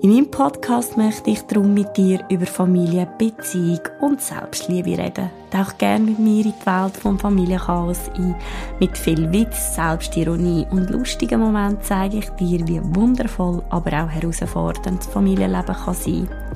In meinem Podcast möchte ich darum mit dir über Familie, Beziehung und Selbstliebe reden. Tauch gerne mit mir in die Welt vom Familienchaos ein. Mit viel Witz, Selbstironie und lustigen Momenten zeige ich dir, wie wundervoll, aber auch herausfordernd das Familienleben kann sein kann.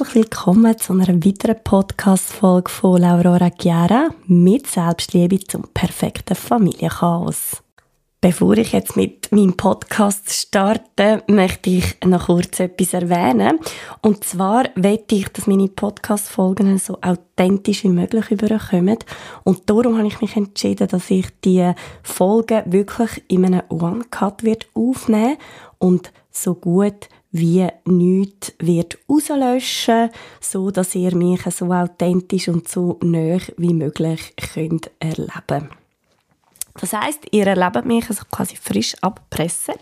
Herzlich willkommen zu einer weiteren Podcast-Folge von Laura Chiara mit Selbstliebe zum perfekten Familienchaos. Bevor ich jetzt mit meinem Podcast starte, möchte ich noch kurz etwas erwähnen. Und zwar möchte ich, dass meine Podcast-Folgen so authentisch wie möglich überkommen. Und darum habe ich mich entschieden, dass ich die Folgen wirklich in einem One-Cut aufnehmen und so gut wie nichts wird rauslöschen, so dass ihr mich so authentisch und so nah wie möglich könnt erleben. Das heißt, ihr erlebt mich also quasi frisch abpressen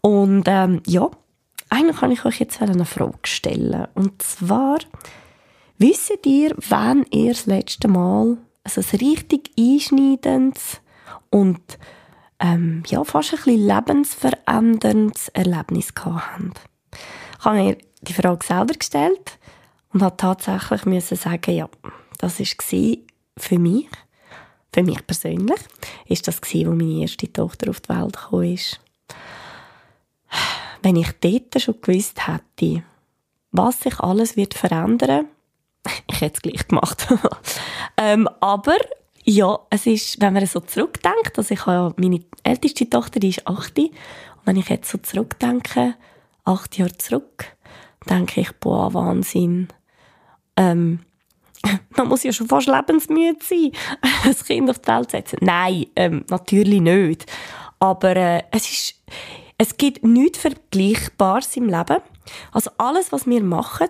und ähm, ja, eigentlich kann ich euch jetzt eine Frage stellen und zwar wisst ihr, wann ihr das letzte Mal also ein richtig einschneidendes und ähm, ja, fast ein bisschen lebensveränderndes Erlebnis gehabt haben. Ich habe mir die Frage selber gestellt und habe tatsächlich müssen sagen, ja, das war für mich, für mich persönlich, ist das gewesen, wo meine erste Tochter auf die Welt gekommen ist. Wenn ich dort schon gewusst hätte, was sich alles wird verändern, ich hätte es gleich gemacht. ähm, aber ja, es ist, wenn man so zurückdenkt, also ich habe meine älteste Tochter, die ist 8, und wenn ich jetzt so zurückdenke, acht Jahre zurück, denke ich, boah, Wahnsinn. Ähm, man muss ja schon fast lebensmüde sein, ein Kind auf die Welt zu setzen. Nein, ähm, natürlich nicht. Aber äh, es ist, es gibt nichts Vergleichbares im Leben. Also alles, was wir machen,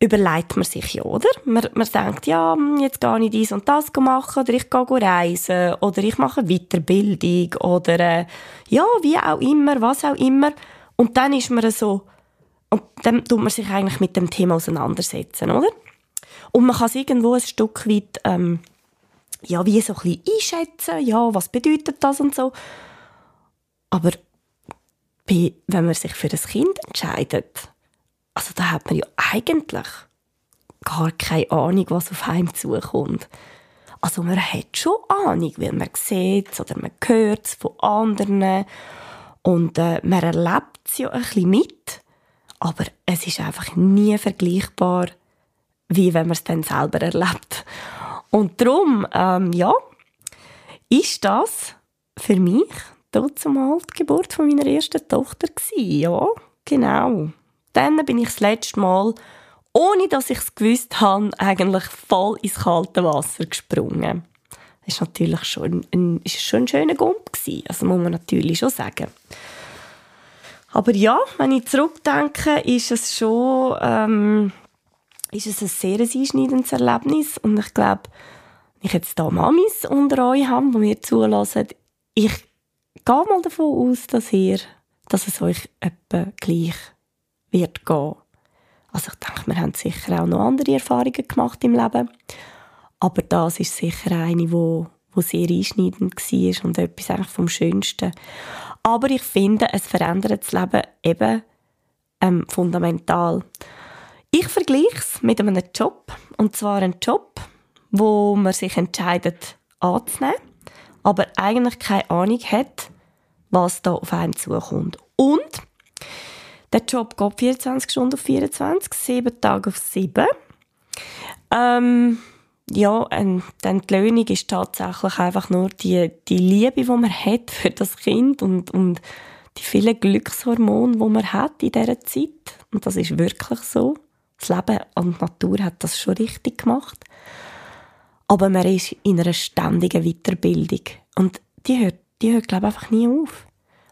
überlegt man sich ja, oder? Man, man denkt, ja, hm, jetzt gehe ich dies und das machen, oder ich gehe reisen, oder ich mache Weiterbildung, oder äh, ja, wie auch immer, was auch immer. Und dann ist man so, und dann tut man sich eigentlich mit dem Thema auseinandersetzen, oder? Und man kann es irgendwo ein Stück weit, ähm, ja, wie so ein bisschen einschätzen, ja, was bedeutet das und so. Aber wenn man sich für das Kind entscheidet, also da hat man ja eigentlich gar keine Ahnung, was auf einem zukommt. Also man hat schon Ahnung, weil man sieht oder man hört es von anderen und äh, man erlebt es ja ein bisschen mit, aber es ist einfach nie vergleichbar, wie wenn man es dann selber erlebt. Und darum, ähm, ja, ist das für mich dort zumal die Geburt von meiner ersten Tochter gewesen. Ja, genau dann bin ich das letzte Mal, ohne dass ich es gewusst habe, eigentlich voll ins kalte Wasser gesprungen. Das war natürlich schon ein, ist schon ein schöner Gump. Gewesen. Also muss man natürlich schon sagen. Aber ja, wenn ich zurückdenke, ist es schon ähm, ist es ein sehr einschneidendes Erlebnis. Und ich glaube, wenn ich jetzt da Mamis unter euch habe, die mir zulassen, ich gehe mal davon aus, dass ihr, dass es euch etwa gleich wird gehen. Also ich denke, wir haben sicher auch noch andere Erfahrungen gemacht im Leben. Aber das ist sicher eine, wo, wo sehr einschneidend war und etwas eigentlich vom Schönsten. Aber ich finde, es verändert das Leben eben ähm, fundamental. Ich vergleiche es mit einem Job. Und zwar einen Job, wo man sich entscheidet anzunehmen, aber eigentlich keine Ahnung hat, was da auf einen zukommt. Und der Job geht 24 Stunden auf 24, 7 Tage auf 7. Ähm, ja, und dann die Löhnung ist tatsächlich einfach nur die, die Liebe, die man hat für das Kind und, und die vielen Glückshormone, die man hat in dieser Zeit. Und das ist wirklich so. Das Leben und die Natur hat das schon richtig gemacht. Aber man ist in einer ständigen Weiterbildung. Und die hört, die hört glaube ich, einfach nie auf.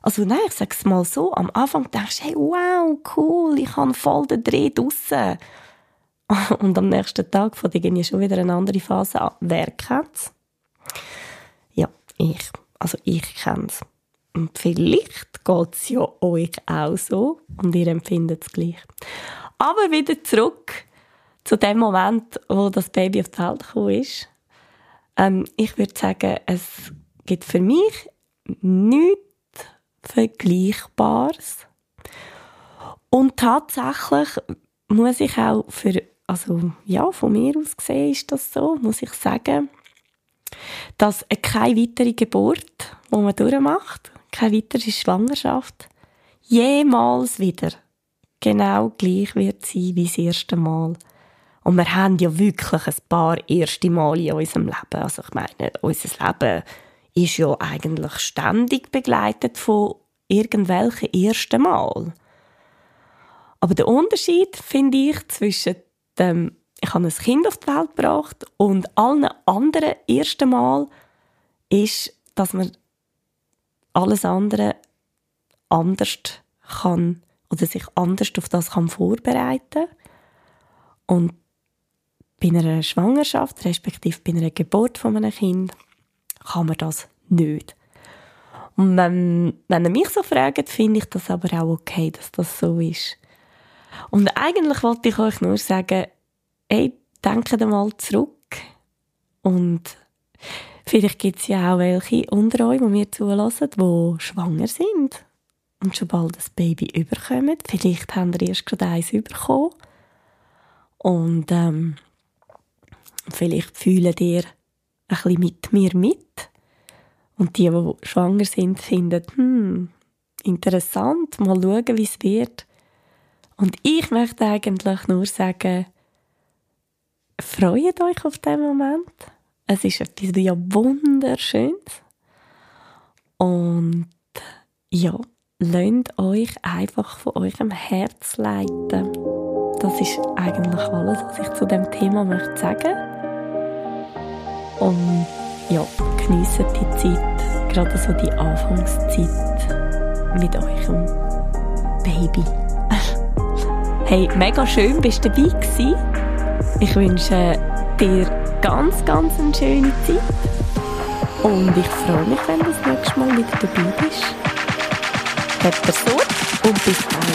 Also nein, ich sage es mal so, am Anfang denkst du, hey, wow, cool, ich habe voll den Dreh draussen. Und am nächsten Tag fängt irgendwie schon wieder eine andere Phase an. Wer kennt's? Ich, also ich kenne es. Und vielleicht geht es ja euch auch so und ihr empfindet es gleich. Aber wieder zurück zu dem Moment, wo das Baby auf die Welt gekommen ist. Ähm, ich würde sagen, es gibt für mich nichts Vergleichbares. Und tatsächlich muss ich auch für, also ja, von mir aus gesehen ist das so, muss ich sagen, dass keine weitere Geburt, die man durchmacht, keine weitere Schwangerschaft, jemals wieder genau gleich wird sein wie das erste Mal. Und wir haben ja wirklich ein paar erste Mal in unserem Leben. Also ich meine, unser Leben ist ja eigentlich ständig begleitet von irgendwelchen ersten Mal. Aber der Unterschied finde ich zwischen dem, ich habe ein Kind auf die Welt gebracht und allen anderen ersten Mal ist, dass man alles andere anders kann oder sich anders auf das kann vorbereiten und bei einer Schwangerschaft, respektive bei einer Geburt von einem Kind, kann man das nicht. Und wenn, wenn ihr mich so fragt, finde ich das aber auch okay, dass das so ist. Und eigentlich wollte ich euch nur sagen, ey, denkt mal zurück. Und vielleicht gibt es ja auch welche unter euch, die mir zulassen, die schwanger sind und schon bald ein Baby überkommen. Vielleicht haben ihr erst gerade eins bekommen. Und ähm, Vielleicht fühlen ihr ein bisschen mit mir mit. Und die, die schwanger sind, finden, hm, interessant, mal schauen, wie es wird. Und ich möchte eigentlich nur sagen, freut euch auf den Moment. Es ist etwas ja wunderschönes. Und ja, lasst euch einfach von eurem Herz leiten. Das ist eigentlich alles, was ich zu dem Thema möchte sagen. Und ja, geniessen die Zeit, gerade so die Anfangszeit mit eurem Baby. hey, mega schön, bist du dabei gewesen. Ich wünsche dir ganz, ganz eine schöne Zeit. Und ich freue mich, wenn du das nächste Mal wieder dabei bist. Habt Sorge und bis bald.